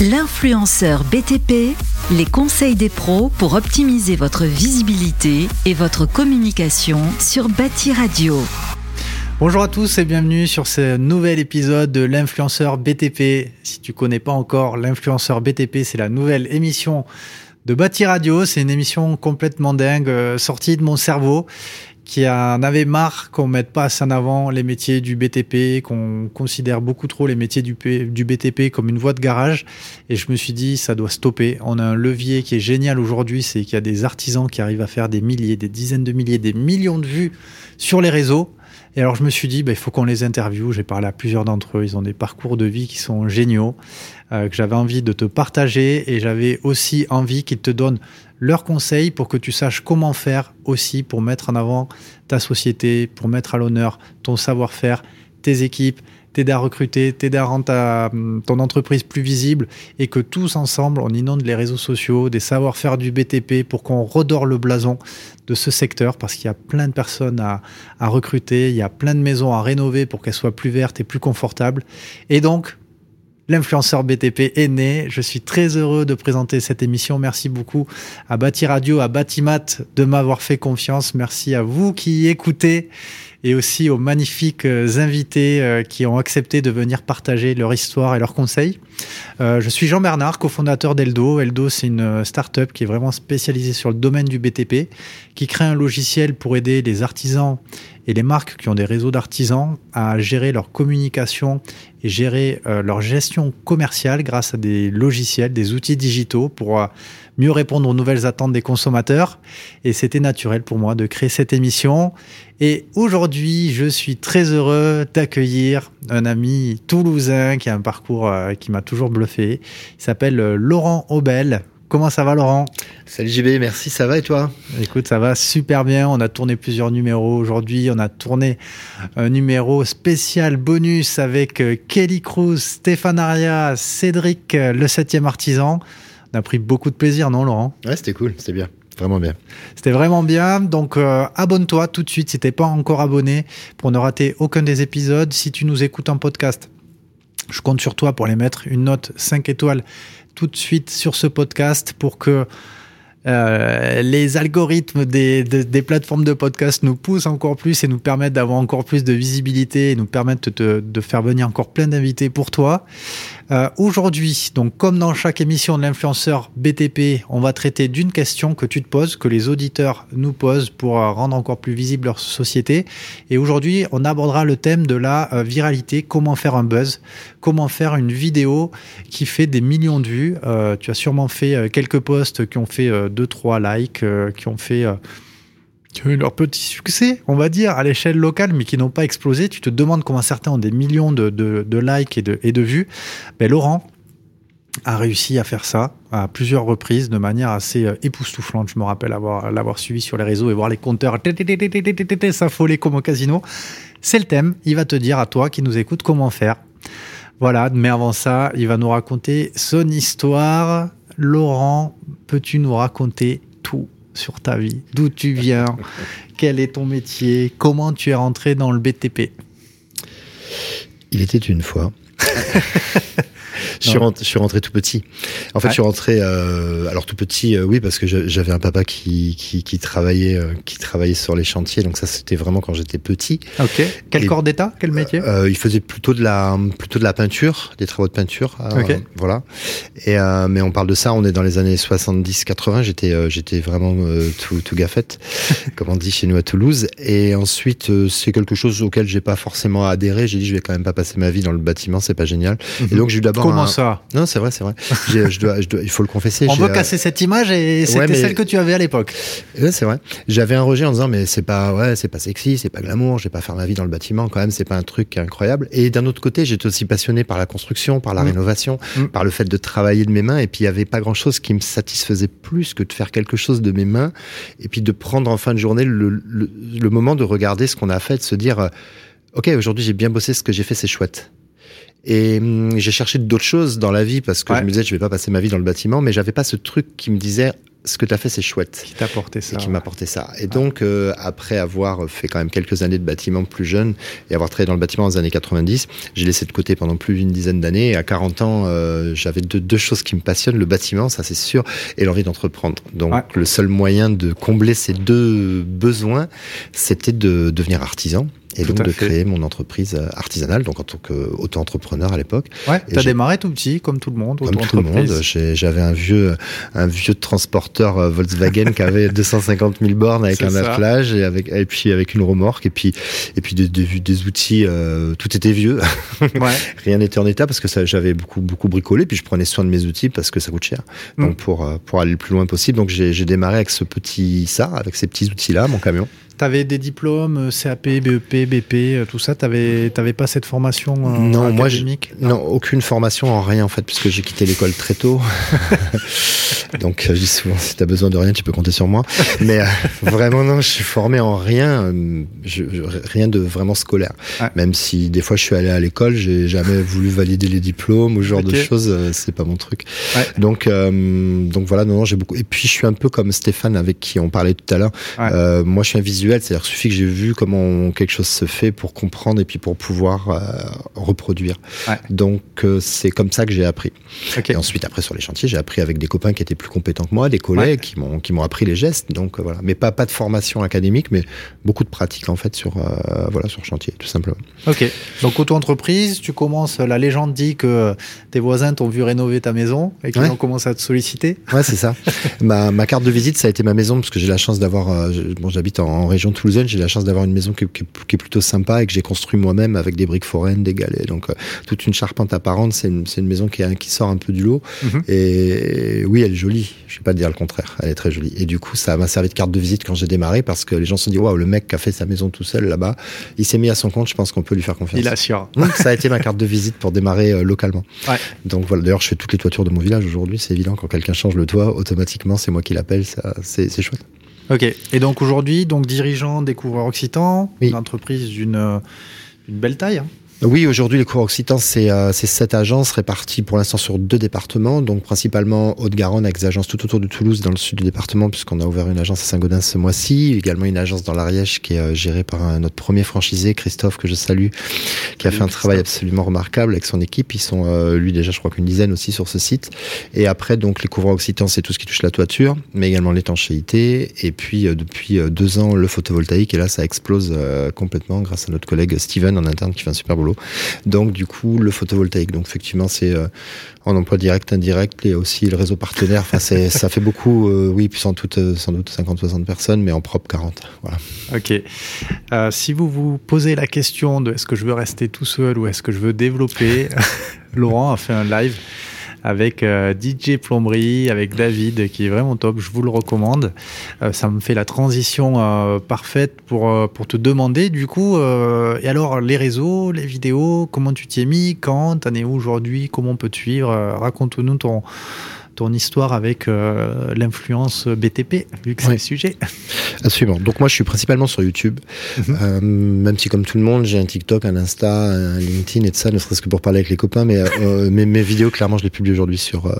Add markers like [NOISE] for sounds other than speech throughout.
L'influenceur BTP, les conseils des pros pour optimiser votre visibilité et votre communication sur Bâti Radio. Bonjour à tous et bienvenue sur ce nouvel épisode de l'influenceur BTP. Si tu connais pas encore l'influenceur BTP, c'est la nouvelle émission de Bâti Radio. C'est une émission complètement dingue, euh, sortie de mon cerveau qui en avait marre qu'on mette pas assez en avant les métiers du BTP, qu'on considère beaucoup trop les métiers du, du BTP comme une voie de garage. Et je me suis dit, ça doit stopper. On a un levier qui est génial aujourd'hui, c'est qu'il y a des artisans qui arrivent à faire des milliers, des dizaines de milliers, des millions de vues sur les réseaux. Et alors je me suis dit, bah, il faut qu'on les interviewe. J'ai parlé à plusieurs d'entre eux. Ils ont des parcours de vie qui sont géniaux, euh, que j'avais envie de te partager. Et j'avais aussi envie qu'ils te donnent leurs conseils pour que tu saches comment faire aussi pour mettre en avant ta société, pour mettre à l'honneur ton savoir-faire, tes équipes, t'aider à recruter, t'aider à rendre ta, ton entreprise plus visible et que tous ensemble, on inonde les réseaux sociaux, des savoir-faire du BTP pour qu'on redore le blason de ce secteur parce qu'il y a plein de personnes à, à recruter, il y a plein de maisons à rénover pour qu'elles soient plus vertes et plus confortables. Et donc, L'influenceur BTP est né. Je suis très heureux de présenter cette émission. Merci beaucoup à Bâti Radio, à Batimat de m'avoir fait confiance. Merci à vous qui écoutez et aussi aux magnifiques euh, invités euh, qui ont accepté de venir partager leur histoire et leurs conseils. Euh, je suis Jean Bernard, cofondateur d'Eldo. Eldo, c'est une start-up qui est vraiment spécialisée sur le domaine du BTP, qui crée un logiciel pour aider les artisans et les marques qui ont des réseaux d'artisans à gérer leur communication et gérer leur gestion commerciale grâce à des logiciels, des outils digitaux pour mieux répondre aux nouvelles attentes des consommateurs. Et c'était naturel pour moi de créer cette émission. Et aujourd'hui, je suis très heureux d'accueillir un ami toulousain qui a un parcours euh, qui m'a toujours bluffé. Il s'appelle euh, Laurent Aubel. Comment ça va Laurent? Salut JB, merci, ça va et toi? Écoute, ça va super bien. On a tourné plusieurs numéros aujourd'hui. On a tourné un numéro spécial bonus avec euh, Kelly Cruz, Stéphane Aria, Cédric, le septième artisan. On a pris beaucoup de plaisir, non, Laurent? Ouais, c'était cool, c'était bien. Vraiment bien. C'était vraiment bien. Donc, euh, abonne-toi tout de suite si t'es pas encore abonné pour ne rater aucun des épisodes. Si tu nous écoutes en podcast, je compte sur toi pour les mettre une note 5 étoiles tout de suite sur ce podcast pour que euh, les algorithmes des, plateformes de podcast nous poussent encore plus et nous permettent d'avoir encore plus de visibilité et nous permettent de faire venir encore plein d'invités pour toi. Euh, Aujourd'hui, donc comme dans chaque émission de l'influenceur BTP, on va traiter d'une question que tu te poses, que les auditeurs nous posent pour euh, rendre encore plus visible leur société. Et aujourd'hui, on abordera le thème de la euh, viralité, comment faire un buzz, comment faire une vidéo qui fait des millions de vues. Tu as sûrement fait quelques posts qui ont fait 2-3 likes, qui ont fait qui ont eu leur petit succès, on va dire, à l'échelle locale, mais qui n'ont pas explosé. Tu te demandes comment certains ont des millions de, likes et de, et de vues. Ben, Laurent a réussi à faire ça à plusieurs reprises de manière assez euh, époustouflante. Je me rappelle avoir l'avoir suivi sur les réseaux et voir les compteurs s'affoler comme au casino. C'est le thème. Il va te dire à toi qui nous écoute comment faire. Voilà, mais avant ça, il va nous raconter son histoire. Laurent, peux-tu nous raconter tout? Sur ta vie, d'où tu viens, [LAUGHS] quel est ton métier, comment tu es rentré dans le BTP. Il était une fois. [LAUGHS] je, suis rentré, je suis rentré tout petit. En fait, ouais. je suis rentré euh, alors tout petit, euh, oui, parce que j'avais un papa qui qui, qui travaillait euh, qui travaillait sur les chantiers, donc ça c'était vraiment quand j'étais petit. Ok. Quel Et, corps d'état, quel métier? euh, Il faisait plutôt de la plutôt de la peinture, des travaux de peinture. Euh, ok. Voilà. Et mais on parle de ça, on est dans les années 70-80. J'étais j'étais vraiment tout tout gaffette, [LAUGHS] comme on dit chez nous à Toulouse. Et ensuite, c'est quelque chose auquel j'ai pas forcément adhéré. J'ai dit je vais quand même pas passer ma vie dans le bâtiment, c'est pas génial. Mhm. Et donc j'ai eu d'abord Ça Non, c'est vrai, c'est vrai. je dois, je dois, il faut le confesser. [LAUGHS] On veut casser cette image et c'était ouais, mais... celle que tu avais à l'époque. Ouais, c'est vrai. J'avais un rejet en disant mais c'est pas, ouais, c'est pas sexy, c'est pas glamour, je vais pas faire ma vie dans le bâtiment quand même, c'est pas un truc incroyable. Et d'un autre côté, j'étais aussi passionné par la construction, par la mmh. rénovation, mmh. par le fait de travailler de mes mains. Et puis il y avait pas grand chose qui me satisfaisait plus que de faire quelque chose de mes mains et puis de prendre en fin de journée le, le, le moment de regarder ce qu'on a fait, de se dire ok aujourd'hui j'ai bien bossé, ce que j'ai fait c'est chouette. Et hum, j'ai cherché d'autres choses dans la vie parce que ouais. je me disais, je vais pas passer ma vie dans le bâtiment, mais j'avais pas ce truc qui me disait, ce que tu as fait, c'est chouette. Qui t'a apporté ça. Et qui m'a ça. Et donc, euh, après avoir fait quand même quelques années de bâtiment plus jeune et avoir travaillé dans le bâtiment dans les années 90, j'ai laissé de côté pendant plus d'une dizaine d'années. Et à 40 ans, euh, j'avais deux, deux, choses qui me passionnent, le bâtiment, ça c'est sûr, et l'envie d'entreprendre. Donc, le seul moyen de combler ces deux besoins, c'était de devenir artisan et donc de créer mon entreprise euh, artisanale, donc en tant qu'auto-entrepreneur à l'époque. Ouais, t'as démarré tout petit, comme tout le monde. Comme tout le monde. J'avais un vieux, un vieux transporteur euh, Volkswagen qui avait [LAUGHS] 250 000 bornes avec un attelage et avec, et puis avec une remorque et puis, et puis des, des, des outils, euh, tout était vieux. [LAUGHS] Ouais. Rien n'était en état parce que j'avais beaucoup, beaucoup bricolé. Puis je prenais soin de mes outils parce que ça coûte cher. Donc mm. pour, pour aller le plus loin possible. Donc j'ai démarré avec ce petit, ça, avec ces petits outils-là, mon camion. Tu avais des diplômes euh, CAP, BEP, BP, euh, tout ça. Tu n'avais pas cette formation euh, non, académique? moi, non, aucune formation en rien en fait, puisque j'ai quitté l'école très tôt. [LAUGHS] Donc je dis souvent, si tu as besoin de rien, tu peux compter sur moi. Mais vraiment non, je suis formé en rien, je, rien de vraiment scolaire. Même si des fois je suis allé à l'école, j'ai jamais voulu valider les diplômes ou ce genre de choses. c'est pas mon truc. Donc donc voilà, non, non j'ai beaucoup. Et puis je suis un peu comme Stéphane avec qui on parlait tout à l'heure. moi, je suis un visuel c'est-à-dire suffit que j'ai vu comment quelque chose se fait pour comprendre et puis pour pouvoir euh, reproduire. Donc euh, c'est comme ça que j'ai appris. Et ensuite après sur les chantiers, j'ai appris avec des copains qui étaient plus compétents que moi, des collègues qui m'ont qui m'ont appris les gestes. Donc euh, voilà, mais pas pas de formation académique, mais beaucoup de pratique en fait sur voilà sur chantier tout simplement. Ok. Donc auto-entreprise, tu commences. La légende dit que tes voisins t'ont vu rénover ta maison et qu'ils ont commencé à te solliciter. Ouais, c'est ça. [LAUGHS] ma, ma carte de visite, ça a été ma maison parce que j'ai la chance d'avoir. bon, j'habite en, en région toulousaine, j'ai la chance d'avoir une maison qui, est plutôt sympa et que j'ai construit moi-même avec des briques foraines, des galets. Donc, euh, toute une charpente apparente. C'est une, une, maison qui, qui, sort un peu du lot. Mhm. Et oui, elle est jolie. Je vais pas dire le contraire. Elle est très jolie. Et du coup, ça m'a servi de carte de visite quand j'ai démarré parce que les gens se sont dit, waouh, le mec qui a fait sa maison tout seul là-bas, il s'est mis à son compte. Je pense qu'on peut lui faire confiance. Il assure. Donc, ça a été ma carte de visite pour démarrer euh, localement. Ouais. Donc voilà. D'ailleurs, je fais toutes les toitures de mon village aujourd'hui. C'est évident. Quand quelqu'un change le toit, automatiquement, c'est moi qui l'appelle. C'est chouette. Ok. Et donc aujourd'hui, donc dirigeant des couvreurs occitans, une entreprise d'une euh, belle taille. Hein. Oui, aujourd'hui, les cours occitans, c'est euh, sept agences réparties pour l'instant sur deux départements, donc principalement Haute-Garonne avec des agences tout autour de Toulouse dans le sud du département, puisqu'on a ouvert une agence à Saint-Gaudens ce mois-ci, également une agence dans l'Ariège qui est euh, gérée par un, notre premier franchisé, Christophe, que je salue, qui a fait un travail absolument remarquable avec son équipe. Ils sont, euh, lui déjà, je crois qu'une dizaine aussi sur ce site. Et après, donc, les couvreurs occitans, c'est tout ce qui touche la toiture, mais également l'étanchéité. Et puis, euh, depuis deux ans, le photovoltaïque. Et là, ça explose complètement grâce à notre collègue Steven en interne qui fait un super boulot. Donc du coup, le photovoltaïque. Donc effectivement, c'est euh, en emploi direct, indirect, et aussi le réseau partenaire. Enfin, ça fait beaucoup, euh, oui, puis sans, doute, sans doute 50-60 personnes, mais en propre 40. Voilà. Ok. Euh, si vous vous posez la question de est-ce que je veux rester tout seul ou est-ce que je veux développer, [LAUGHS] Laurent a fait un live avec euh, DJ Plomberie, avec David, qui est vraiment top. Je vous le recommande. Euh, ça me fait la transition euh, parfaite pour, pour te demander, du coup, et alors les réseaux, les vidéos, comment tu t'y es mis, quand, t'en es où aujourd'hui, comment on peut te suivre Raconte-nous ton ton histoire avec euh, l'influence BTP, vu que c'est le sujet. Absolument. Donc moi, je suis principalement sur YouTube, mhm. euh, même si comme tout le monde, j'ai un TikTok, un Insta, un LinkedIn et tout ça, ne serait-ce que pour parler avec les copains. Mais euh, mes, mes, vidéos, clairement, je les publie aujourd'hui sur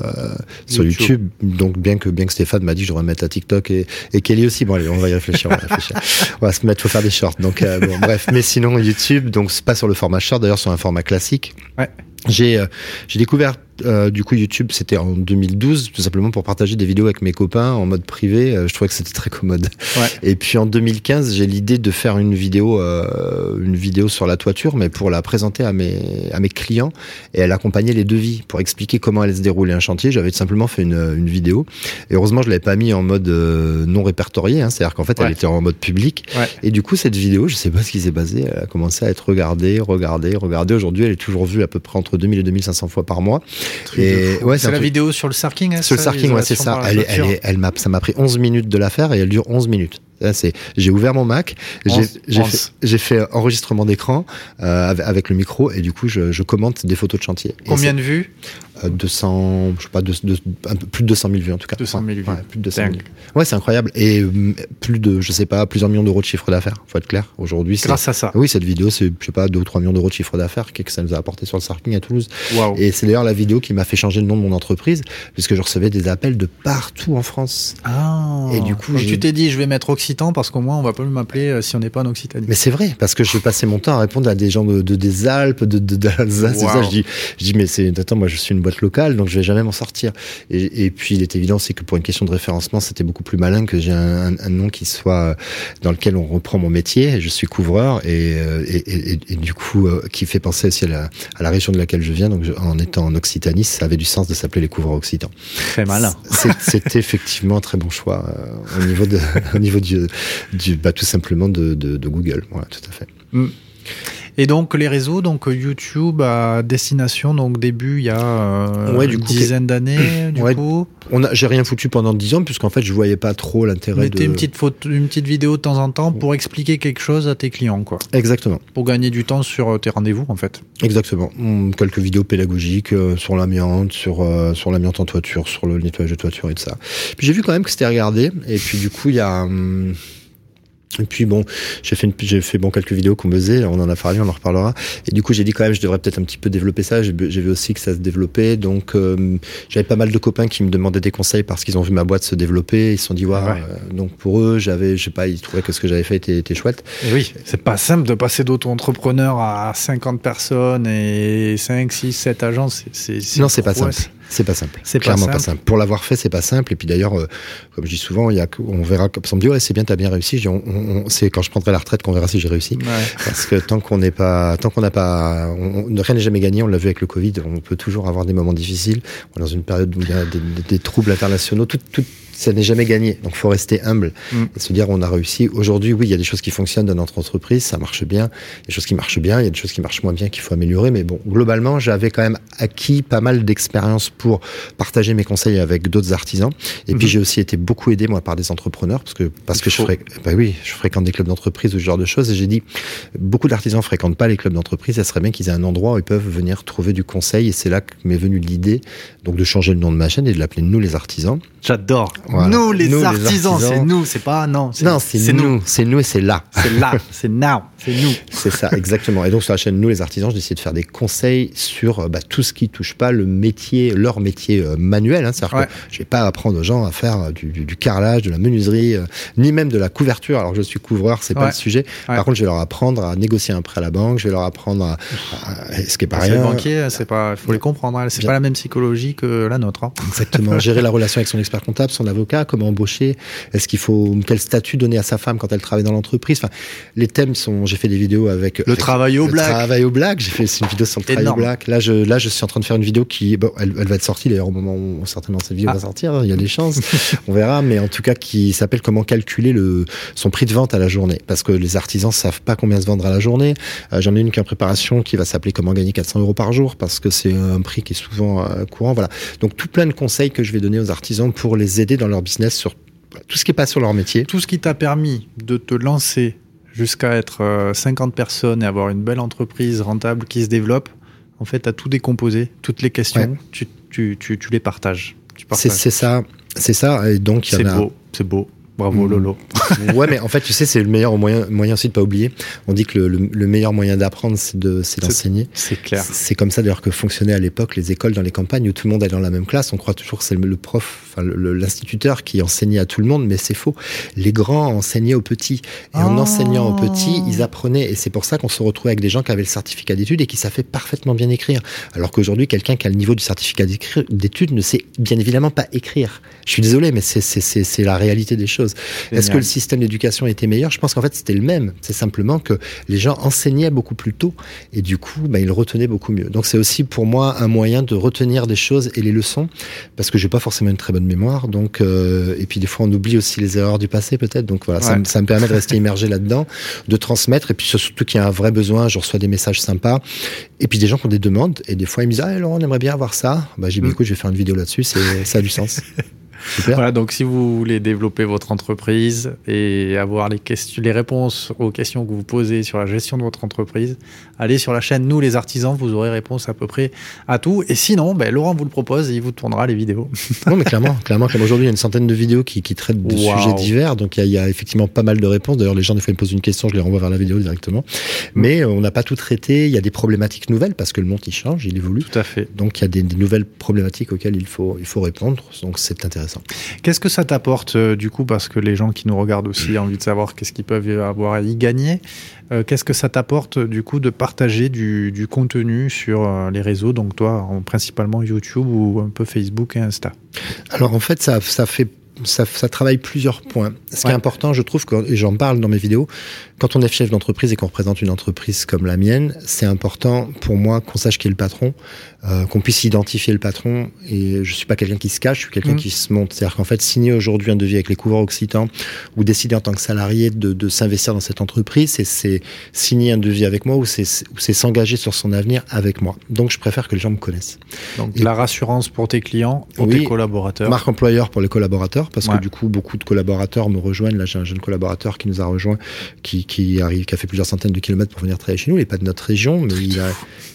sur YouTube. Donc bien que bien que Stéphane m'a dit que je devrais mettre à TikTok et, et Kelly aussi. Bon allez, on va y réfléchir. On va, réfléchir. [LAUGHS] on va se mettre, faut faire des shorts. Donc bon, bref. Mais sinon YouTube, donc c'est pas sur le format short, d'ailleurs sur un format classique. Ouais. J'ai j'ai découvert euh, du coup, YouTube, c'était en 2012, tout simplement pour partager des vidéos avec mes copains en mode privé. Euh, je trouvais que c'était très commode. Ouais. [LAUGHS] Et puis en 2015, j'ai l'idée de faire une vidéo, euh, une vidéo sur la toiture, mais pour la présenter à mes à mes clients et elle accompagnait les devis pour expliquer comment allait se dérouler un chantier. J'avais tout simplement fait une, une vidéo. Et heureusement, je l'avais pas mis en mode non répertorié, hein, c'est-à-dire qu'en fait, elle était en mode public. Ouais. Et du coup, cette vidéo, je sais pas ce qui s'est passé, elle a commencé à être regardée, regardée, regardée. Aujourd'hui, elle est toujours vue à peu près entre 2000 et 2500 fois par mois. Et ouais, c'est la vidéo sur le sarking. Hein, sur le sarking, ouais, c'est ça. Elle, elle, elle m'a, ça m'a pris 11 minutes de la faire et elle dure 11 minutes. J'ai ouvert mon Mac, j'ai fait, enregistrement d'écran euh, avec, le micro et du coup je, je commente des photos de chantier. Combien de vues? 200, je sais pas, de, plus de 200 000 vues en tout cas. 200 000 vues. Ouais, plus de 200 000. Ouais, c'est incroyable. Et euh, plus de, je sais pas, plusieurs millions d'euros de chiffre d'affaires. Faut être clair. Aujourd'hui, grâce à ça. Oui, cette vidéo, c'est, je sais pas, 2 ou 3 millions d'euros de chiffre d'affaires que ça nous a apporté sur le Sarking à Toulouse. Wow. Et c'est d'ailleurs la vidéo qui m'a fait changer le nom de mon entreprise, puisque je recevais des appels de partout en France. Ah. Et du coup, tu t'es dit, je vais mettre Occitan parce qu'au moins on va pas m'appeler euh, si on n'est pas en Occitanie. Mais c'est vrai, parce que je passais mon temps à répondre à des gens de, de des Alpes, de, de, d'Alsace. Wow. ça, je dis, je dis, mais c'est, attends, moi je suis une boîte locale, donc je vais jamais m'en sortir. Et, et, puis il est évident aussi que pour une question de référencement, c'était beaucoup plus malin que j'ai un, un, un, nom qui soit dans lequel on reprend mon métier. Je suis couvreur et, et, et, du coup euh, qui fait penser aussi à la, à la, région de laquelle je viens. Donc je, en étant en Occitanie, ça avait du sens de s'appeler les couvreurs occitans. Très malin. C'était [LAUGHS] effectivement un très bon choix euh, au niveau de, au niveau du, du bah, tout simplement de, de, de Google. Voilà, tout à fait. Mm. Et donc les réseaux, donc YouTube à destination, donc début il y a euh, ouais, du une coup, dizaine d'années, [CLEARS THROAT] du ouais, coup. On a, j'ai rien foutu pendant dix ans puisqu'en fait je voyais pas trop l'intérêt Mettez de. une petite photo, une petite vidéo de temps en temps pour expliquer quelque chose à tes clients, quoi. Exactement. Pour gagner du temps sur tes rendez-vous, en fait. Exactement. Quelques vidéos pédagogiques euh, sur l'amiante, sur euh, sur l'amiante en toiture, sur le nettoyage de toiture et tout ça. Puis j'ai vu quand même que c'était regardé et puis du coup il y a. Hum, et puis bon, j'ai fait, une, j'ai fait bon quelques vidéos qu'on faisait, on en a parlé, on en reparlera. Et du coup, j'ai dit quand même, je devrais peut-être un petit peu développer ça. J'ai, j'ai vu aussi que ça se développait, donc euh, j'avais pas mal de copains qui me demandaient des conseils parce qu'ils ont vu ma boîte se développer. Ils se sont dit, ouais. Euh, donc pour eux, j'avais, je sais pas, ils trouvaient que ce que j'avais fait était, était chouette. Et oui, c'est pas simple de passer d'auto-entrepreneur à 50 personnes et 5, 6, 7 agences. C'est, c'est non, c'est pas simple. C'est pas simple. C'est clairement pas simple. pas simple. Pour l'avoir fait, c'est pas simple. Et puis d'ailleurs, euh, comme je dis souvent, il y a, on verra. Comme ça me dit, ouais, c'est bien, t'as bien réussi. Je dis, on, on, c'est quand je prendrai la retraite qu'on verra si j'ai réussi. Ouais. Parce que tant qu'on n'est pas, tant qu'on n'a pas, on, rien n'est jamais gagné. On l'a vu avec le Covid. On peut toujours avoir des moments difficiles. On est dans une période où il y a des, des, des troubles internationaux. Tout, tout, ça n'est jamais gagné. Donc, faut rester humble mm. et se dire on a réussi. Aujourd'hui, oui, il y a des choses qui fonctionnent dans notre entreprise, ça marche bien. Il y a des choses qui marchent bien, il y a des choses qui marchent moins bien qu'il faut améliorer. Mais bon, globalement, j'avais quand même acquis pas mal d'expérience pour partager mes conseils avec d'autres artisans. Et mm puis, j'ai aussi été beaucoup aidé moi par des entrepreneurs parce que parce que je fréq... bah oui, je fréquente des clubs d'entreprise ou ce genre de choses. Et j'ai dit beaucoup d'artisans fréquentent pas les clubs d'entreprise. Ça serait bien qu'ils aient un endroit où ils peuvent venir trouver du conseil. Et c'est là que m'est venue l'idée donc de changer le nom de ma chaîne et de l'appeler nous les artisans. J'adore. Voilà. Nous, les, Nous, artisans, c'est nous, c'est pas non. Non, c'est nous, c'est nous et c'est là. C'est là, [LAUGHS] c'est now, c'est nous. C'est ça, exactement. Et donc sur la chaîne Nous les artisans, j'ai décidé de faire des conseils sur bah, tout ce qui touche pas le métier, leur métier euh, manuel. Hein. C'est-à-dire Ouais. que je vais pas apprendre aux gens à faire du, du, du carrelage, de la menuiserie, euh, ni même de la couverture. Alors que je suis couvreur, c'est pas Ouais. le sujet. Ouais. Par contre, je vais leur apprendre à négocier un prêt à la banque. Je vais leur apprendre à, à- ce qui est pas rien. banquier, c'est pas, faut les comprendre. hein. C'est pas la même psychologie que la nôtre. hein. Exactement. Gérer la relation avec son expert comptable, son avocat, comment embaucher, est-ce qu'il faut quel statut donner à sa femme quand elle travaille dans l'entreprise. Enfin, les thèmes sont. J'ai fait des vidéos avec Le avec travail au le black. Travail au black. J'ai fait une vidéo sur le travail au black. Là, je là, je suis en train de faire une vidéo qui, bon, elle, elle va être sortie d'ailleurs au moment où certainement cette vidéo Ah. va sortir. Il y a des chances. [LAUGHS] On verra, mais en tout cas, qui s'appelle comment calculer le son prix de vente à la journée, parce que les artisans savent pas combien se vendre à la journée. Euh, J'en ai une qui est en préparation qui va s'appeler comment gagner 400 euros par jour, parce que c'est un prix qui est souvent euh, courant. Voilà. Donc tout plein de conseils que je vais donner aux artisans pour les aider dans leur business sur tout ce qui est pas sur leur métier. Tout ce qui t'a permis de te lancer jusqu'à être euh, 50 personnes et avoir une belle entreprise rentable qui se développe, en fait, à tout décomposé, toutes les questions, Ouais. tu, tu, tu, tu les partages. Tu C'est c'est ça, c'est ça. Et donc il y C'est en a- beau, c'est beau. Bravo Mm. Lolo. [LAUGHS] ouais, mais en fait, tu sais, c'est le meilleur moyen, moyen aussi de pas oublier. On dit que le, le- le meilleur moyen d'apprendre, c'est de, c'est d'enseigner. C'est clair. C'est comme ça d'ailleurs que fonctionnaient à l'époque les écoles dans les campagnes où tout le monde allait dans la même classe. On croit toujours que c'est le, le prof, enfin l'instituteur qui enseignait à tout le monde, mais c'est faux. Les grands enseignaient aux petits. Et en Oh. enseignant aux petits, ils apprenaient. Et c'est pour ça qu'on se retrouvait avec des gens qui avaient le certificat d'études et qui savaient parfaitement bien écrire. Alors qu'aujourd'hui, quelqu'un qui a le niveau du certificat d'études ne sait bien évidemment pas écrire. Je suis désolé, mais c'est, c'est, c'est, c'est la réalité des choses. Est-ce que le système d'éducation était meilleur? Je pense qu'en fait, c'était le même. C'est simplement que les gens enseignaient beaucoup plus tôt et du coup, bah, ils retenaient beaucoup mieux. Donc, c'est aussi pour moi un moyen de retenir des choses et les leçons parce que j'ai pas forcément une très bonne mémoire. Donc, euh, et puis des fois, on oublie aussi les erreurs du passé peut-être. Donc voilà, ça, Ouais. me- ça me permet de rester immergé là-dedans, de transmettre et puis surtout qu'il y a un vrai besoin. Je reçois des messages sympas et puis des gens qui ont des demandes et des fois ils me disent ah Laurent, on aimerait bien avoir ça. Bah, j'ai dit Mm. écoute, je vais faire une vidéo là-dessus. C'est ça a du sens. [LAUGHS] Voilà, donc si vous voulez développer votre entreprise et avoir les, réponses aux questions que vous posez sur la gestion de votre entreprise, allez sur la chaîne Nous les artisans, vous aurez réponse à peu près à tout. Et sinon, ben, Laurent vous le propose et il vous tournera les vidéos. [LAUGHS] non, mais clairement, clairement, aujourd'hui, il y a une centaine de vidéos qui, qui traitent de sujets divers, donc il y, a, effectivement pas mal de réponses. D'ailleurs, les gens, des fois, ils me posent une question, je les renvoie vers la vidéo directement. Mm. Mais euh, on n'a pas tout traité, il y a des problématiques nouvelles parce que le monde, il change, il évolue. Tout à fait. Donc il y a des, des nouvelles problématiques auxquelles il faut, il faut répondre, donc c'est intéressant. Qu'est-ce que ça t'apporte euh, du coup Parce que les gens qui nous regardent aussi ont envie de savoir qu'est-ce qu'ils peuvent avoir à y gagner? Euh, qu'est-ce que ça t'apporte du coup de partager du, contenu sur euh, les réseaux, donc toi principalement YouTube ou un peu Facebook et Insta? Alors en fait, ça, ça fait ça, ça, travaille plusieurs points. Ce qui est important, je trouve, et j'en parle dans mes vidéos, quand on est chef d'entreprise et qu'on représente une entreprise comme la mienne, c'est important pour moi qu'on sache qui est le patron, euh, qu'on puisse identifier le patron. Et je suis pas quelqu'un qui se cache, je suis quelqu'un mmh. qui se monte. C'est-à-dire qu'en fait, signer aujourd'hui un devis avec les couvreurs occitans ou décider en tant que salarié de, de s'investir dans cette entreprise, c'est signer un devis avec moi ou c'est s'engager sur son avenir avec moi. Donc, je préfère que les gens me connaissent. Donc, la rassurance pour tes clients, pour tes collaborateurs. Marque employeur pour les collaborateurs, parce que du coup, beaucoup de collaborateurs me rejoignent. Là, j'ai un jeune collaborateur qui nous a rejoint, qui, qui arrive, qui a fait plusieurs centaines de kilomètres pour venir travailler chez nous. Il n'est pas de notre région, mais il a,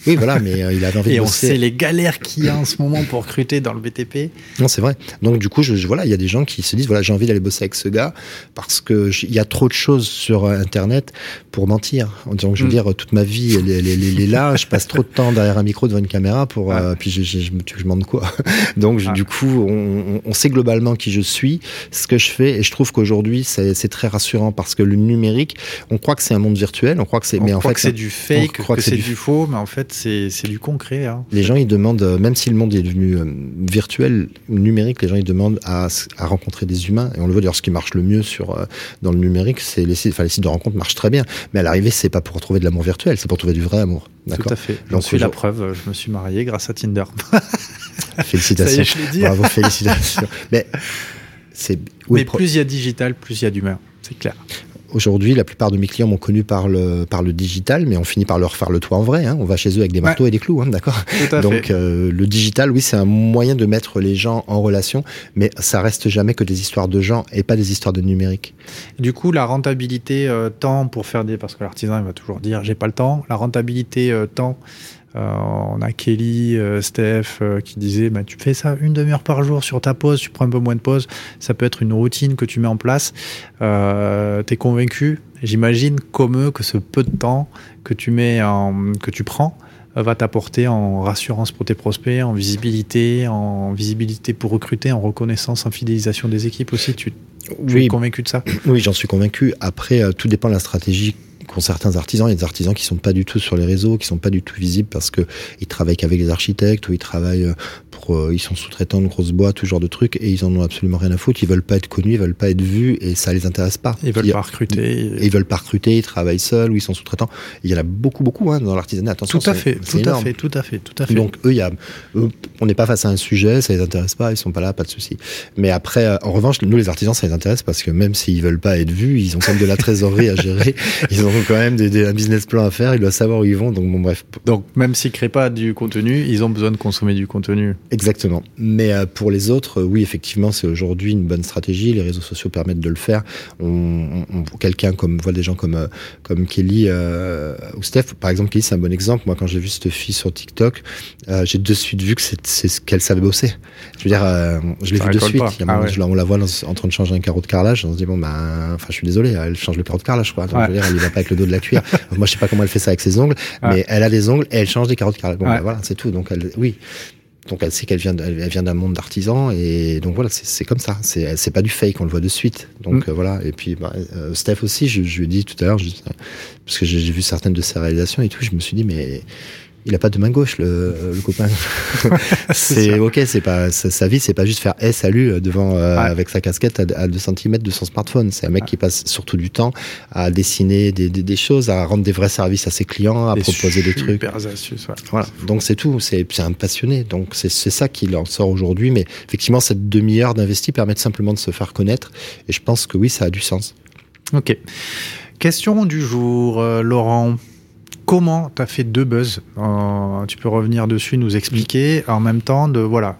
oui, voilà, mais euh, il avait envie Et de on sait les galères qu'il y a en ce moment pour recruter dans le BTP. Non, c'est vrai. Donc, du coup, je, voilà, il y a des gens qui se disent, voilà, j'ai envie d'aller bosser avec ce gars parce que il y a trop de choses sur euh, Internet pour mentir. En disant que je veux mm. dire, toute ma vie, elle, est là, je passe trop de temps derrière un micro devant une caméra pour, euh, puis je, je, je, je, demande quoi. [LAUGHS] Donc, du coup, on, on, sait globalement qui je suis, ce que je fais, et je trouve qu'aujourd'hui, c'est très rassurant parce que le numérique, on croit que c'est un monde virtuel, on croit que c'est, mais en fait, c'est du fake, que, que c'est du... faux, mais en fait, c'est du concret. Hein. Les gens, ils demandent, euh, même si le monde est devenu euh, virtuel, numérique, les gens, ils demandent à, à rencontrer des humains, et on le voit d'ailleurs, ce qui marche le mieux sur, euh, dans le numérique, c'est les sites, enfin, les sites de rencontre marchent très bien, mais à l'arrivée, c'est pas pour retrouver de l'amour virtuel, c'est pour trouver du vrai amour. Tout à fait. J'en suis la preuve, je me suis marié grâce à Tinder. [LAUGHS] félicitations. Ça y est, Bravo, félicitations. [LAUGHS] mais c'est. Mais plus il y a digital, plus il y a d'humain. C'est clair. Aujourd'hui, la plupart de mes clients m'ont connu par le, par le digital, mais on finit par leur faire le toit en vrai. Hein. On va chez eux avec des marteaux et des clous, hein, d'accord? Donc euh, le digital, oui, c'est un moyen de mettre les gens en relation, mais ça reste jamais que des histoires de gens et pas des histoires de numérique. Du coup, la rentabilité euh, temps pour faire des... Parce que l'artisan, il va toujours dire, j'ai pas le temps. La rentabilité euh, temps euh, on a Kelly, euh, Steph euh, qui disaient bah, tu fais ça une demi-heure par jour sur ta pause, tu prends un peu moins de pause, ça peut être une routine que tu mets en place. Euh, tu es convaincu, j'imagine, comme eux, que ce peu de temps que tu mets en, que tu prends va t'apporter en rassurance pour tes prospects, en visibilité, en visibilité pour recruter, en reconnaissance, en fidélisation des équipes aussi. Tu, tu es convaincu de ça? Oui, j'en suis convaincu. Après, tout dépend de la stratégie qu'ont certains artisans. Il y a des artisans qui sont pas du tout sur les réseaux, qui sont pas du tout visibles parce que ils travaillent qu'avec les architectes ou ils travaillent euh, pour, euh, ils sont sous-traitants de grosses boîtes, tout genre de trucs et ils en ont absolument rien à foutre. Ils veulent pas être connus, ils veulent pas être vus et ça les intéresse pas. Ils veulent pas recruter. Ils, veulent pas recruter, ils travaillent seuls ou ils sont sous-traitants. Il y en a beaucoup, beaucoup hein, dans l'artisanat. Attention, tout à fait, tout à fait, tout à fait, tout à fait. Donc eux, il y a, on n'est pas face à un sujet, ça les intéresse pas, ils sont pas là, pas de souci. Mais après, euh, en revanche, nous les artisans, ça les intéresse parce que même s'ils veulent pas être vus, ils ont quand même de la trésorerie à gérer. [LAUGHS] Ils ont quand même des, des, un business plan à faire, ils doivent savoir où ils vont. Donc bon, bref. Donc même s'ils créent pas du contenu, ils ont besoin de consommer du contenu. Exactement. Mais euh, pour les autres, euh, oui, effectivement, c'est aujourd'hui une bonne stratégie. Les réseaux sociaux permettent de le faire. On, on, quelqu'un comme voit des gens comme euh, comme Kelly ou Steph, par exemple, Kelly, c'est un bon exemple. Moi, quand j'ai vu cette fille sur TikTok, j'ai de suite vu que c'est ce qu'elle savait bosser. Je veux dire, je l'ai vu de suite. Ah on la voit en train de changer un carreau de carrelage. On se dit bon ben, enfin, je suis désolé, elle change le carreau de carrelage, quoi. Donc, je veux dire, elle y va pas avec le dos de la cuir. [LAUGHS] Moi, je sais pas comment elle fait ça avec ses ongles, mais elle a des ongles et elle change des carottes Bon, ben, voilà, c'est tout. Donc, elle, oui. Donc elle sait qu'elle vient, elle vient d'un monde d'artisans et donc voilà, c'est comme ça. C'est c'est pas du fake, on le voit de suite. Donc mm. euh, voilà. Et puis bah, euh, Steph aussi, je, je lui ai dit tout à l'heure, parce que j'ai vu certaines de ses réalisations et tout, je me suis dit mais il a pas de main gauche le, le copain. [LAUGHS] c'est ok, c'est pas sa, vie, c'est pas juste faire hey, salut euh, devant euh, avec sa casquette à, 2 cm de son smartphone. C'est un mec qui passe surtout du temps à dessiner des, des, des, choses, à rendre des vrais services à ses clients, à proposer des trucs. Astuces, ouais. Voilà. Donc c'est tout. C'est un passionné. Donc c'est ça qu'il en sort aujourd'hui. Mais effectivement, cette demi-heure d'investi permet simplement de se faire connaître. Et je pense que oui, ça a du sens. Ok. Question du jour, euh, Laurent comment tu as fait deux buzz Tu peux revenir dessus, nous expliquer en même temps de voilà,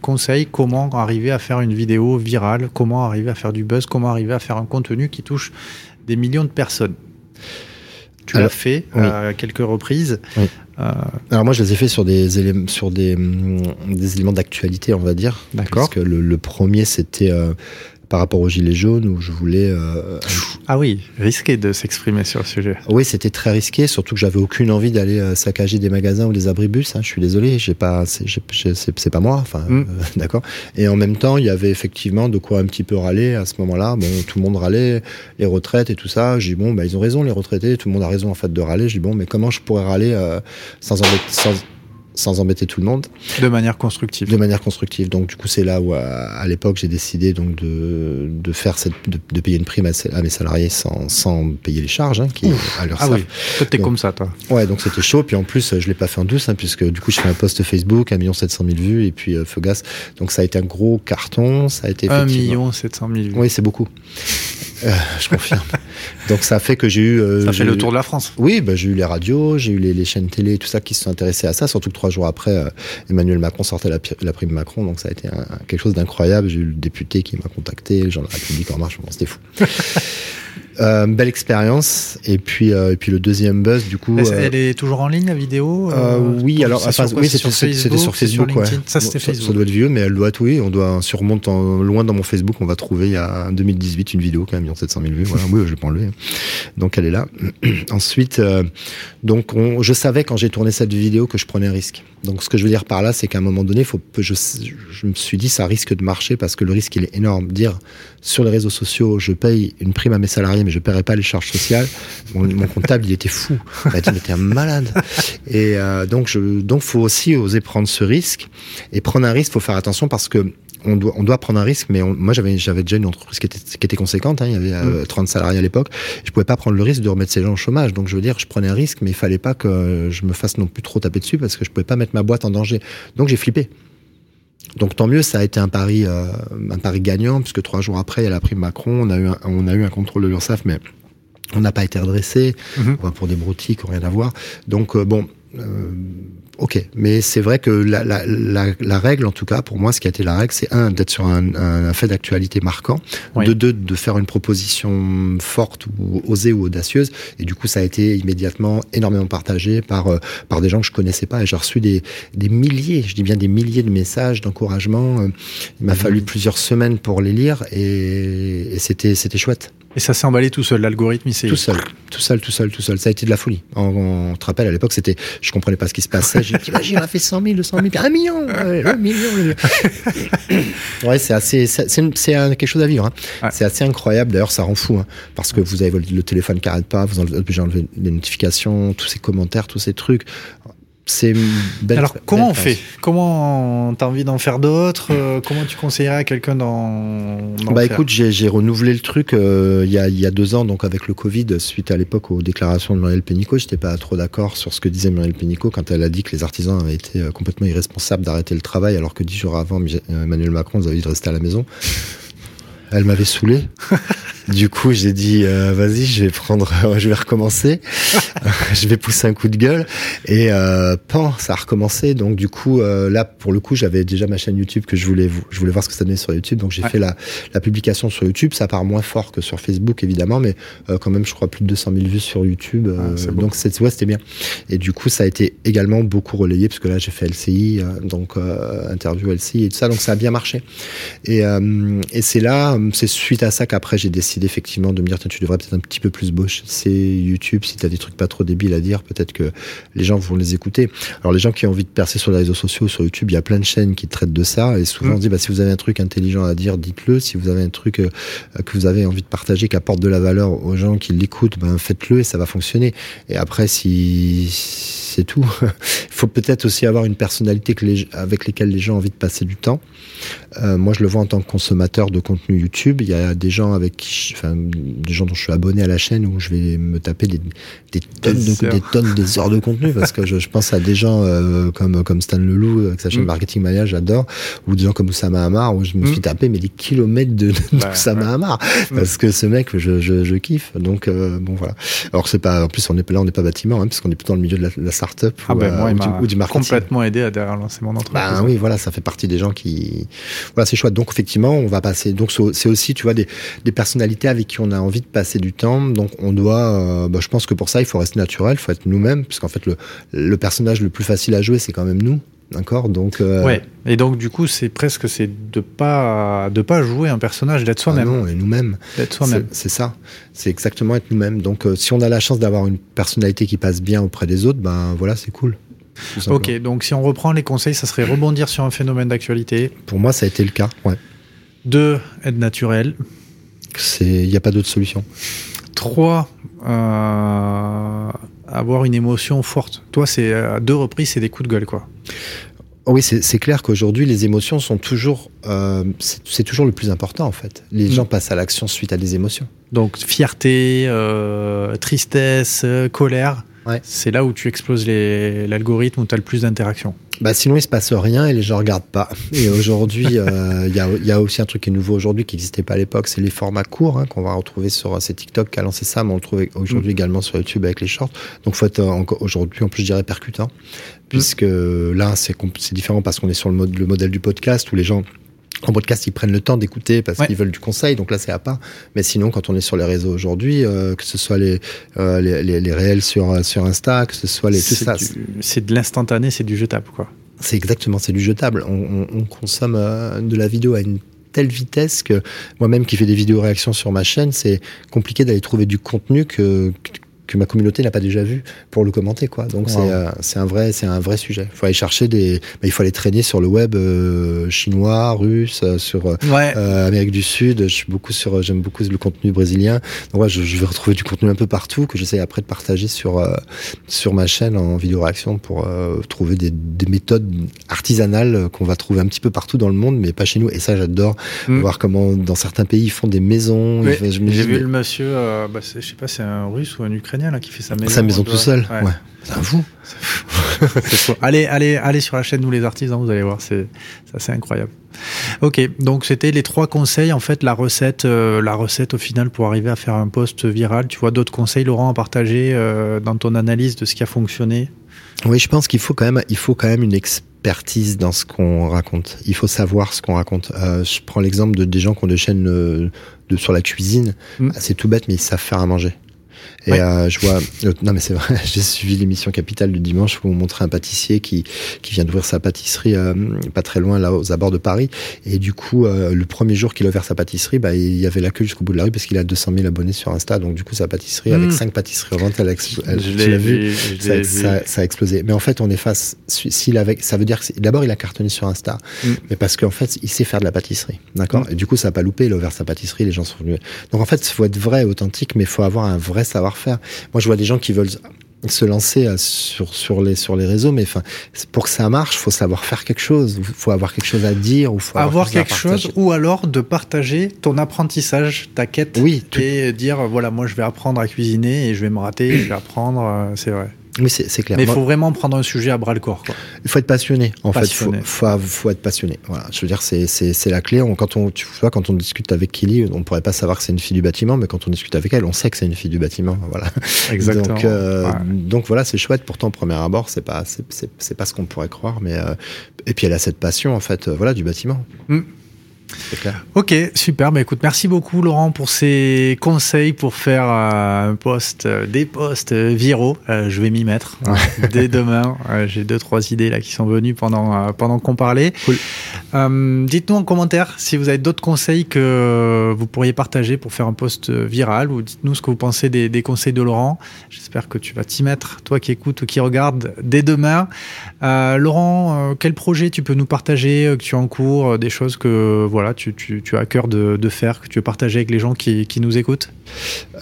conseil comment arriver à faire une vidéo virale, comment arriver à faire du buzz, comment arriver à faire un contenu qui touche des millions de personnes. Tu l'as fait à quelques reprises. Euh, Alors moi, je les ai fait sur des éléments, sur des, des éléments d'actualité, on va dire. D'accord. Parce que le, premier, c'était euh, par rapport aux gilets jaunes où je voulais. Euh, ah oui, risqué de s'exprimer sur le sujet. Oui, c'était très risqué, surtout que j'avais aucune envie d'aller euh, saccager des magasins ou des abribus. Hein, je suis désolé, j'ai pas, c'est pas moi. Enfin, mm. euh, [LAUGHS] d'accord. Et en même temps, il y avait effectivement de quoi un petit peu râler à ce moment-là. Bon, tout le monde râlait, les retraites et tout ça. J'ai dit bon, bah ils ont raison, les retraités. Tout le monde a raison en fait de râler. Je dis bon, mais comment je pourrais râler sans, embêter, sans sans embêter tout le monde. De manière constructive. De manière constructive. Donc du coup c'est là où à, l'époque j'ai décidé donc de, de faire cette de, payer une prime à, mes salariés sans, sans payer les charges hein, qui à leur Ah oui. T'es comme ça toi. Ouais donc c'était chaud puis en plus je l'ai pas fait en douce hein, puisque du coup je fais un post Facebook 1 million 700 000 vues et puis euh, Feugas donc ça a été un gros carton ça a été 1 million 700 000 vues. Oui c'est beaucoup. Euh, je confirme. Donc ça fait que j'ai eu. Euh, ça fait le tour de la France. Oui, bah, j'ai eu les radios, j'ai eu les, chaînes télé, tout ça qui se sont intéressés à ça. Surtout que trois jours après, euh, Emmanuel Macron sortait la, la, prime Macron, donc ça a été quelque chose d'incroyable. J'ai eu le député qui m'a contacté, le genre de la République en marche, bon, c'était fou. Euh, belle expérience. Et puis, euh, et puis le deuxième buzz, du coup. Elle, est toujours en ligne, la vidéo euh, Oui, alors, enfin, oui, c'était sur, Facebook. sur Facebook Ça, c'était Facebook. Ça doit être vieux, mais elle doit être, oui. On doit, on surmonte loin dans mon Facebook, on va trouver il y a 2018 une vidéo qui a 1 700 000 vues. Voilà, oui, je vais pas enlever. Donc, elle est là. [CLEARS THROAT] Ensuite, donc, on, je savais quand j'ai tourné cette vidéo que je prenais un risque. Donc, ce que je veux dire par là, c'est qu'à un moment donné, faut, je, je me suis dit, ça risque de marcher parce que le risque, il est énorme. Dire sur les réseaux sociaux, je paye une prime à mes salariés, mais je paierai pas les charges sociales. Mon, comptable, il était fou. Il m'a dit, mais t'es un malade. Et euh, donc, je, donc, faut aussi oser prendre ce risque. Et prendre un risque, faut faire attention parce que on doit, on doit prendre un risque, mais moi j'avais, j'avais déjà une entreprise qui était, qui était conséquente, hein, il y avait 30 euh, mm. salariés à l'époque, je pouvais pas prendre le risque de remettre ces gens au chômage, donc je veux dire, je prenais un risque, mais il fallait pas que je me fasse non plus trop taper dessus parce que je pouvais pas mettre ma boîte en danger. Donc j'ai flippé. Donc tant mieux, ça a été un pari, euh, un pari gagnant, puisque trois jours après, il y a prime Macron, on a eu un, on a eu un contrôle de l'URSSAF, mais on n'a pas été redressé, mhm. pour des broutilles qui n'ont rien à voir. Donc euh, bon, euh, ok, mais c'est vrai que la, la, la, la, règle, en tout cas, pour moi, ce qui a été la règle, c'est un, d'être sur un, un, fait d'actualité marquant, de deux, de faire une proposition forte ou osée ou audacieuse, et du coup, ça a été immédiatement énormément partagé par, euh, par des gens que je connaissais pas, et j'ai reçu des, des milliers, je dis bien des milliers de messages d'encouragement. Euh, il m'a mhm. fallu plusieurs semaines pour les lire, et, et c'était, c'était chouette. Et ça s'est emballé tout seul, l'algorithme, il s'est... Tout seul, tout seul, tout seul, tout seul. Ça a été de la folie. On, on te rappelle, à l'époque, c'était, je comprenais pas ce qui se passait. J'ai dit, imagine, on a fait 100 000, 200 000, un million, un million. ouais, c'est assez, c'est, quelque chose à vivre. Hein. C'est assez incroyable. D'ailleurs, ça rend fou, hein, parce que vous avez le téléphone qui arrête pas, vous enlevez les notifications, tous ces commentaires, tous ces trucs c'est belle Alors comment on fait? Comment t'as envie d'en faire d'autres? Euh, Comment tu conseillerais à quelqu'un d'en Bah écoute, j'ai renouvelé le truc euh, il, y a, il y a deux ans, donc avec le Covid, suite à l'époque aux déclarations de Muriel Pénicaud, j'étais pas trop d'accord sur ce que disait Muriel Pénicaud quand elle a dit que les artisans avaient été euh, complètement irresponsables d'arrêter le travail, alors que dix jours avant, Emmanuel Macron nous avait dit de rester à la maison. Elle m'avait saoulé. [LAUGHS] du coup, j'ai dit euh, vas-y, je vais prendre, [LAUGHS] je vais recommencer. [LAUGHS] je vais pousser un coup de gueule et euh, pan, ça a recommencé. Donc du coup, euh, là pour le coup, j'avais déjà ma chaîne YouTube que je voulais, je voulais voir ce que ça donnait sur YouTube. Donc j'ai fait la, la publication sur YouTube. Ça part moins fort que sur Facebook évidemment, mais euh, quand même, je crois plus de 200 000 vues sur YouTube. Ah, donc c'est, ouais, c'était bien. Et du coup, ça a été également beaucoup relayé parce que là, j'ai fait LCI, donc interview LCI et tout ça. Donc ça a bien marché. Et, et c'est là c'est suite à ça qu'après j'ai décidé effectivement de me dire tu devrais peut-être un petit peu plus bosser YouTube. Si tu as des trucs pas trop débiles à dire peut-être que les gens vont les écouter. Alors les gens qui ont envie de percer sur les réseaux sociaux sur YouTube il y a plein de chaînes qui traitent de ça. Et souvent on se dit bah si vous avez un truc intelligent à dire dites-le. Si vous avez un truc euh, que vous avez envie de partager qui apporte de la valeur aux gens qui l'écoutent ben faites-le et ça va fonctionner. Et après si c'est tout. Il [LAUGHS] faut peut-être aussi avoir une personnalité avec lesquelles les gens ont envie de passer du temps. Euh, moi je le vois en tant que consommateur de contenu YouTube il y a des gens avec qui enfin, des gens dont je suis abonné à la chaîne où je vais me taper des, des tonnes, de, des tonnes, des heures de contenu parce que je, je pense à des gens euh, comme comme Stan Leloup avec sa chaîne Mm. Marketing Mania, j'adore, ou des gens comme Oussama Hamar où je me Mm. suis tapé mais des kilomètres de, de Bah, Oussama ouais. Hamar Mm. parce que ce mec, je, je, je kiffe. Donc euh, bon voilà. Alors c'est pas, en plus on est là, on n'est pas bâtiment, hein, parce qu'on est plutôt dans le milieu de la, la start-up Ah ou, ben euh, moi, ou du, ou du marketing. complètement aidé à à lancer mon entreprise. Bah oui, voilà, ça fait partie des gens qui, voilà, c'est chouette. Donc effectivement, on va passer. Donc c'est aussi, tu vois, des, des personnalités avec qui on a envie de passer du temps. Donc on doit, euh, bah, je pense que pour ça, il faut rester naturel, il faut être nous-mêmes, parce qu'en fait le, le personnage le plus facile à jouer, c'est quand même nous, d'accord? Donc euh, Ouais. Et donc du coup, c'est presque c'est de pas de pas jouer un personnage, d'être ah soi-même, non, on est nous-mêmes. d'être soi-même. C'est ça. C'est exactement être nous-mêmes. Donc euh, si on a la chance d'avoir une personnalité qui passe bien auprès des autres, ben voilà, c'est cool. Ok, donc si on reprend les conseils, ça serait rebondir sur un phénomène d'actualité. Pour moi, ça a été le cas. Ouais. Deux, être naturel. C'est, il n'y a pas d'autre solution. Trois, euh, avoir une émotion forte. Toi, c'est à deux reprises, c'est des coups de gueule, quoi. Oui, c'est clair qu'aujourd'hui, les émotions sont toujours, euh, c'est toujours le plus important en fait. Les Mm. gens passent à l'action suite à des émotions. Donc fierté, euh, tristesse, euh, colère. Ouais. C'est là où tu exploses l'algorithme, où tu as le plus d'interactions. Bah sinon, il se passe rien et les gens regardent pas. Et aujourd'hui, [LAUGHS] euh, il y, a, il y a aussi un truc qui est nouveau aujourd'hui qui n'existait pas à l'époque, c'est les formats courts hein, qu'on va retrouver sur euh, c'est TikTok qui a lancé ça, mais on le trouve aujourd'hui Mm. également sur YouTube avec les shorts. Donc faut être euh, aujourd'hui en plus je dirais percutant, puisque là c'est différent parce qu'on est sur le mode le modèle du podcast où les gens en podcast, ils prennent le temps d'écouter parce Ouais. qu'ils veulent du conseil, donc là c'est à part. Mais sinon, quand on est sur les réseaux aujourd'hui, euh, que ce soit les, euh, les, les, les réels sur, euh, sur Insta, que ce soit les tout C'est ça, du- c'est de l'instantané, c'est du jetable, quoi. c'est exactement, c'est du jetable. On, on- on consomme euh, de la vidéo à une telle vitesse que moi-même qui fais des vidéos réactions sur ma chaîne, c'est compliqué d'aller trouver du contenu que, que ma communauté n'a pas déjà vu pour le commenter quoi. Donc Wow. c'est euh, c'est un vrai c'est un vrai sujet. Il faut aller chercher des bah, il faut aller traîner sur le web euh, chinois, russe, euh, sur euh, Ouais. euh, Amérique du Sud, je suis beaucoup sur, j'aime beaucoup le contenu brésilien. Donc ouais, je, je vais retrouver du contenu un peu partout que j'essaie après de partager sur euh, sur ma chaîne en vidéo réaction pour euh, trouver des, des méthodes artisanales qu'on va trouver un petit peu partout dans le monde, mais pas chez nous. Et ça, j'adore Mm. voir comment dans certains pays ils font des maisons. J'ai vu mais le monsieur, euh, bah, je sais pas, c'est un russe ou un ukrainien là qui fait sa maison. sa maison tout seul. ouais. Ouais. C'est un fou. [LAUGHS] Allez, allez, allez sur la chaîne Nous les artisans, vous allez voir, c'est assez incroyable. Ok, donc c'était les trois conseils, en fait, la recette, euh, la recette au final pour arriver à faire un post viral. Tu vois d'autres conseils, Laurent, à partager euh, dans ton analyse de ce qui a fonctionné? Oui, je pense qu'il faut quand même, il faut quand même une expertise dans ce qu'on raconte. Il faut savoir ce qu'on raconte. Euh, je prends l'exemple de des gens qui ont des chaînes de, sur la cuisine. Mm. Ah, C'est tout bête, mais ils savent faire à manger. Et Ouais. euh, je vois, euh, non mais c'est vrai, [LAUGHS] j'ai suivi l'émission Capitale du dimanche où on montrait un pâtissier qui qui vient d'ouvrir sa pâtisserie euh, pas très loin là aux abords de Paris. Et du coup, euh, le premier jour qu'il a ouvert sa pâtisserie, bah il y avait la queue jusqu'au bout de la rue parce qu'il a 200 000 abonnés sur Insta. Donc du coup, sa pâtisserie avec cinq pâtisseries en vente, elle, elle- Je tu l'ai l'as vu vu, je ça, a explosé. Mais en fait, on est face. S'il avait, ça veut dire que d'abord il a cartonné sur Insta, Mm. mais parce qu'en fait il sait faire de la pâtisserie, d'accord? Mm. Et du coup, ça a pas loupé. Il a ouvert sa pâtisserie, les gens sont venus. Donc en fait, il faut être vrai, authentique, mais il faut avoir un vrai savoir-faire. Moi, je vois des gens qui veulent se lancer euh, sur sur les sur les réseaux, mais enfin pour que ça marche, faut savoir faire quelque chose. Faut avoir quelque chose à dire ou faut avoir quelque quelque chose ou alors de partager ton apprentissage, ta quête Oui, tout- et dire voilà moi je vais apprendre à cuisiner et je vais me rater, je vais apprendre, euh, c'est vrai. Oui, c'est clair. Mais il faut vraiment prendre un sujet à bras le corps. Quoi. Il faut être passionné, en Passionné. fait. Faut, faut, faut être passionné. Voilà. Je veux dire, c'est, la clé. On- quand on, tu vois, quand on discute avec Kelly, on pourrait pas savoir que c'est une fille du bâtiment, mais quand on discute avec elle, on sait que c'est une fille du bâtiment. [LAUGHS] Voilà. Donc, euh, Ouais. donc voilà, c'est chouette. Pourtant, au premier abord, c'est pas, c'est pas ce qu'on pourrait croire, mais euh, et puis elle a cette passion, en fait, euh, voilà, du bâtiment. Mm. Clair. Ok, super. Bah, écoute, merci beaucoup Laurent pour ces conseils pour faire euh, un post, euh, des posts euh, viraux. Euh, je vais m'y mettre euh, dès demain. Euh, J'ai deux trois idées là qui sont venues pendant euh, pendant qu'on parlait. Cool. Euh, Dites-nous en commentaire si vous avez d'autres conseils que vous pourriez partager pour faire un post euh, viral ou dites-nous ce que vous pensez des, des conseils de Laurent. J'espère que tu vas t'y mettre, toi qui écoutes ou qui regarde dès demain. Euh, Laurent, euh, quel projet tu peux nous partager euh, que tu as en cours, euh, des choses que voilà tu, tu, tu as à cœur de, de faire, que tu veux partager avec les gens qui, qui nous écoutent,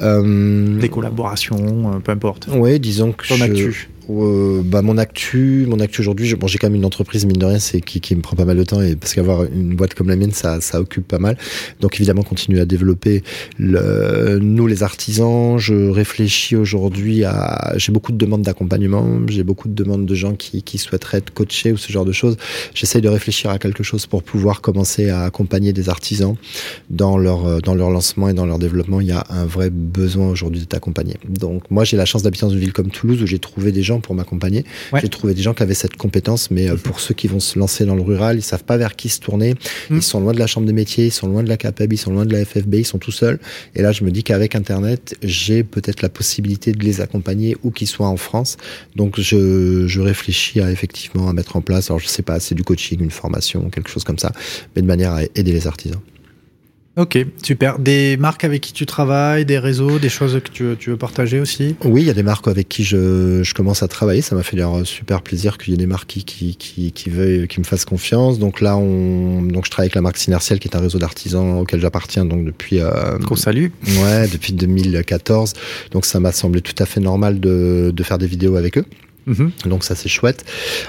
Euh, des collaborations, euh, peu importe. ouais, disons que Ton je, actu. Euh, bah mon actu, mon actu aujourd'hui, bon, j'ai quand même une entreprise mine de rien, c'est qui, qui me prend pas mal de temps et parce qu'avoir une boîte comme la mienne, ça, ça occupe pas mal. Donc évidemment, continuer à développer le, nous les artisans. Je réfléchis aujourd'hui à, j'ai beaucoup de demandes d'accompagnement, j'ai beaucoup de demandes de gens qui, qui souhaiteraient être coachés ou ce genre de choses. J'essaye de réfléchir à quelque chose pour pouvoir commencer à accompagner des artisans dans leur dans leur lancement et dans leur développement. Il y a un vrai besoin aujourd'hui d'être accompagné. Donc moi, j'ai la chance d'habiter dans une ville comme Toulouse où j'ai trouvé des gens pour m'accompagner. J'ai trouvé des gens qui avaient cette compétence, mais euh, pour ceux qui vont se lancer dans le rural, ils savent pas vers qui se tourner. Mmh. Ils sont loin de la chambre des métiers, ils sont loin de la CAPEB, ils sont loin de la FFB, ils sont tout seuls. Et là, je me dis qu'avec Internet, j'ai peut-être la possibilité de les accompagner où qu'ils soient en France. Donc, je, je réfléchis à effectivement à mettre en place. Alors, je sais pas, c'est du coaching, une formation, quelque chose comme ça, mais de manière à aider les artisans. Ok, super. Des marques avec qui tu travailles, des réseaux, des choses que tu veux, tu veux partager aussi? Oui, il y a des marques avec qui je, je commence à travailler. Ça m'a fait super plaisir qu'il y ait des marques qui, qui, qui, qui, veuillent, qui me fassent confiance. Donc là, on, donc je travaille avec la marque Synertiel, qui est un réseau d'artisans auquel j'appartiens donc depuis. Euh, Qu'on salue. Ouais, depuis 2014. Donc ça m'a semblé tout à fait normal de, de faire des vidéos avec eux. Mhm. Donc ça c'est chouette.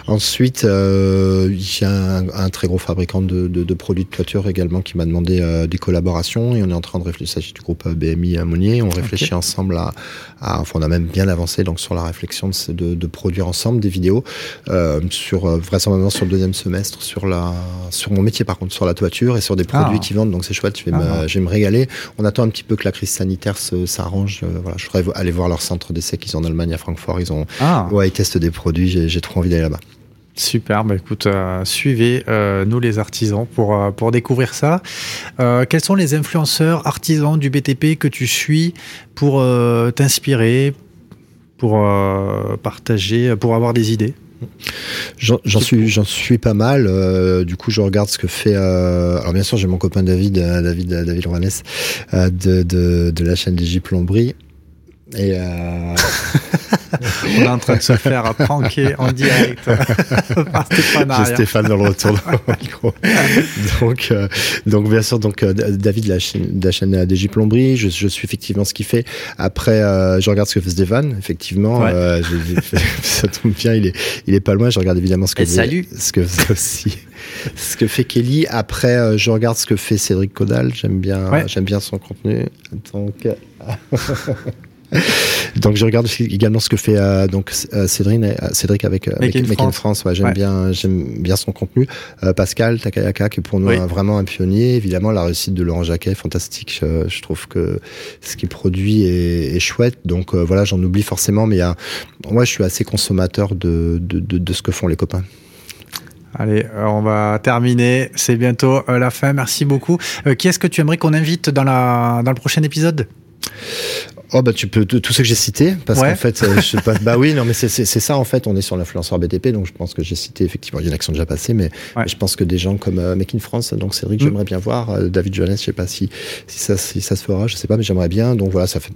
Ensuite, euh, il y a un, un, très gros fabricant de, de, de, produits de toiture également qui m'a demandé euh, des collaborations et on est en train de réfléchir. Il s'agit du groupe BMI à Monnier. On réfléchit okay. ensemble à, à, enfin on a même bien avancé donc sur la réflexion de, de, de produire ensemble des vidéos euh, sur euh, vraisemblablement sur le deuxième semestre sur la sur mon métier par contre sur la toiture et sur des produits ah. qui vendent. Donc c'est chouette. Je vais, ah. me, je vais me régaler. On attend un petit peu que la crise sanitaire s'arrange. Euh, voilà, je voudrais aller voir leur centre d'essai qu'ils ont en Allemagne à Francfort. Ils ont ah. ouais, ils des produits. J'ai trop envie d'aller là-bas. Super, bah écoute, euh, suivez euh, nous les artisans pour, euh, pour découvrir ça. Quels sont les influenceurs artisans du BTP que tu suis pour t'inspirer, pour partager, pour avoir des idées? J'en suis, j'en suis pas mal. Euh, du coup, je regarde ce que fait. Euh, alors bien sûr, j'ai mon copain David, David, David Romanes, de, de, de la chaîne DJ Plomberie. Et. [LAUGHS] [LAUGHS] on est en train de se faire pranker en direct [LAUGHS] par Stéphane. J'ai Stéphane dans le retour de micro. donc, euh, donc bien sûr, donc euh, David de la chaîne, de la chaîne DJ Plomberie, je, je suis effectivement ce qu'il fait. Après, euh, je regarde ce que fait Stéphane. Effectivement, ouais. [LAUGHS] ça tombe bien, il est, il est pas loin. Je regarde évidemment ce que, fait, salut. ce que aussi, ce que fait Kelly. Après, euh, je regarde ce que fait Cédric Caudal. J'aime bien, ouais. j'aime bien son contenu. Donc [LAUGHS] donc je regarde également ce que fait euh, donc euh, Cédric, euh, Cédric avec euh, Make, in Make France. France. Ouais, j'aime ouais. bien, j'aime bien son contenu. Euh, Pascal Takayaka qui est pour nous oui. un, vraiment un pionnier. Évidemment, la réussite de Laurent Jacquet, fantastique. Je, je trouve que ce qu'il produit est, est, chouette. Donc voilà, j'en oublie forcément, mais moi, je suis assez consommateur de, de, de, de ce que font les copains. Allez, on va terminer. C'est bientôt la fin. Merci beaucoup. Qui est-ce que tu aimerais qu'on invite dans, la, dans le prochain épisode? Oh bah tu peux tout ce que j'ai cité parce ouais. qu'en fait euh, je sais pas bah oui non mais c'est ça en fait on est sur l'influenceur BTP donc je pense que j'ai cité effectivement il y en a qui sont déjà passés mais ouais. je pense que des gens comme euh, Make in France donc Cédric mmh. j'aimerais bien voir euh, David Johannes je sais pas si si ça si ça se fera je sais pas mais j'aimerais bien donc voilà ça fait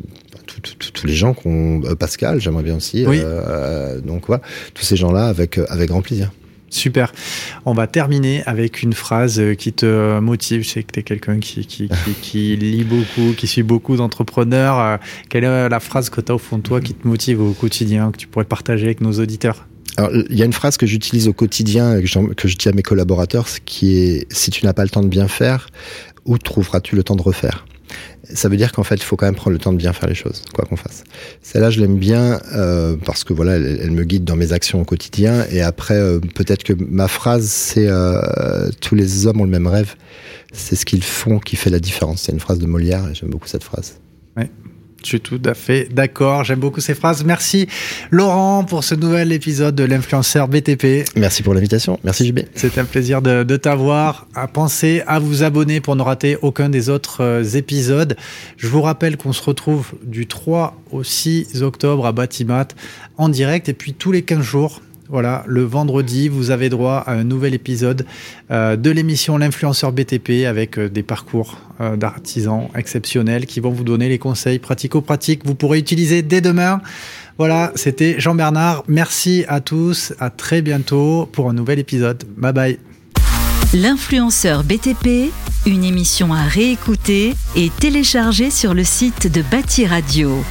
tous les gens qu'on euh, Pascal j'aimerais bien aussi oui. Donc voilà tous ces gens là avec avec grand plaisir Super. On va terminer avec une phrase qui te motive. Je sais que tu es quelqu'un qui, qui, qui, [LAUGHS] qui, lit beaucoup, qui suit beaucoup d'entrepreneurs. Quelle est la phrase que tu as au fond de toi qui te motive au quotidien, que tu pourrais partager avec nos auditeurs? Alors, il y a une phrase que j'utilise au quotidien, que je dis à mes collaborateurs, qui est si tu n'as pas le temps de bien faire, où trouveras-tu le temps de refaire? Ça veut dire qu'en fait, il faut quand même prendre le temps de bien faire les choses, quoi qu'on fasse. Celle-là, je l'aime bien euh, parce que voilà, elle, me guide dans mes actions au quotidien. Et après, euh, peut-être que ma phrase, c'est euh, tous les hommes ont le même rêve. C'est ce qu'ils font qui fait la différence. C'est une phrase de Molière et j'aime beaucoup cette phrase. Je suis tout à fait d'accord. J'aime beaucoup ces phrases. Merci Laurent pour ce nouvel épisode de l'influenceur BTP. Merci pour l'invitation. Merci JB. C'est un plaisir de, de t'avoir. À penser à vous abonner pour ne rater aucun des autres euh, épisodes. Je vous rappelle qu'on se retrouve du 3 au 6 octobre à Batimat en direct et puis tous les 15 jours voilà, le vendredi, vous avez droit à un nouvel épisode euh, de l'émission L'influenceur BTP avec euh, des parcours euh, d'artisans exceptionnels qui vont vous donner les conseils pratico-pratiques que vous pourrez utiliser dès demain. Voilà, c'était Jean-Bernard. Merci à tous. À très bientôt pour un nouvel épisode. Bye bye. L'influenceur BTP, une émission à réécouter et télécharger sur le site de Bâti Radio.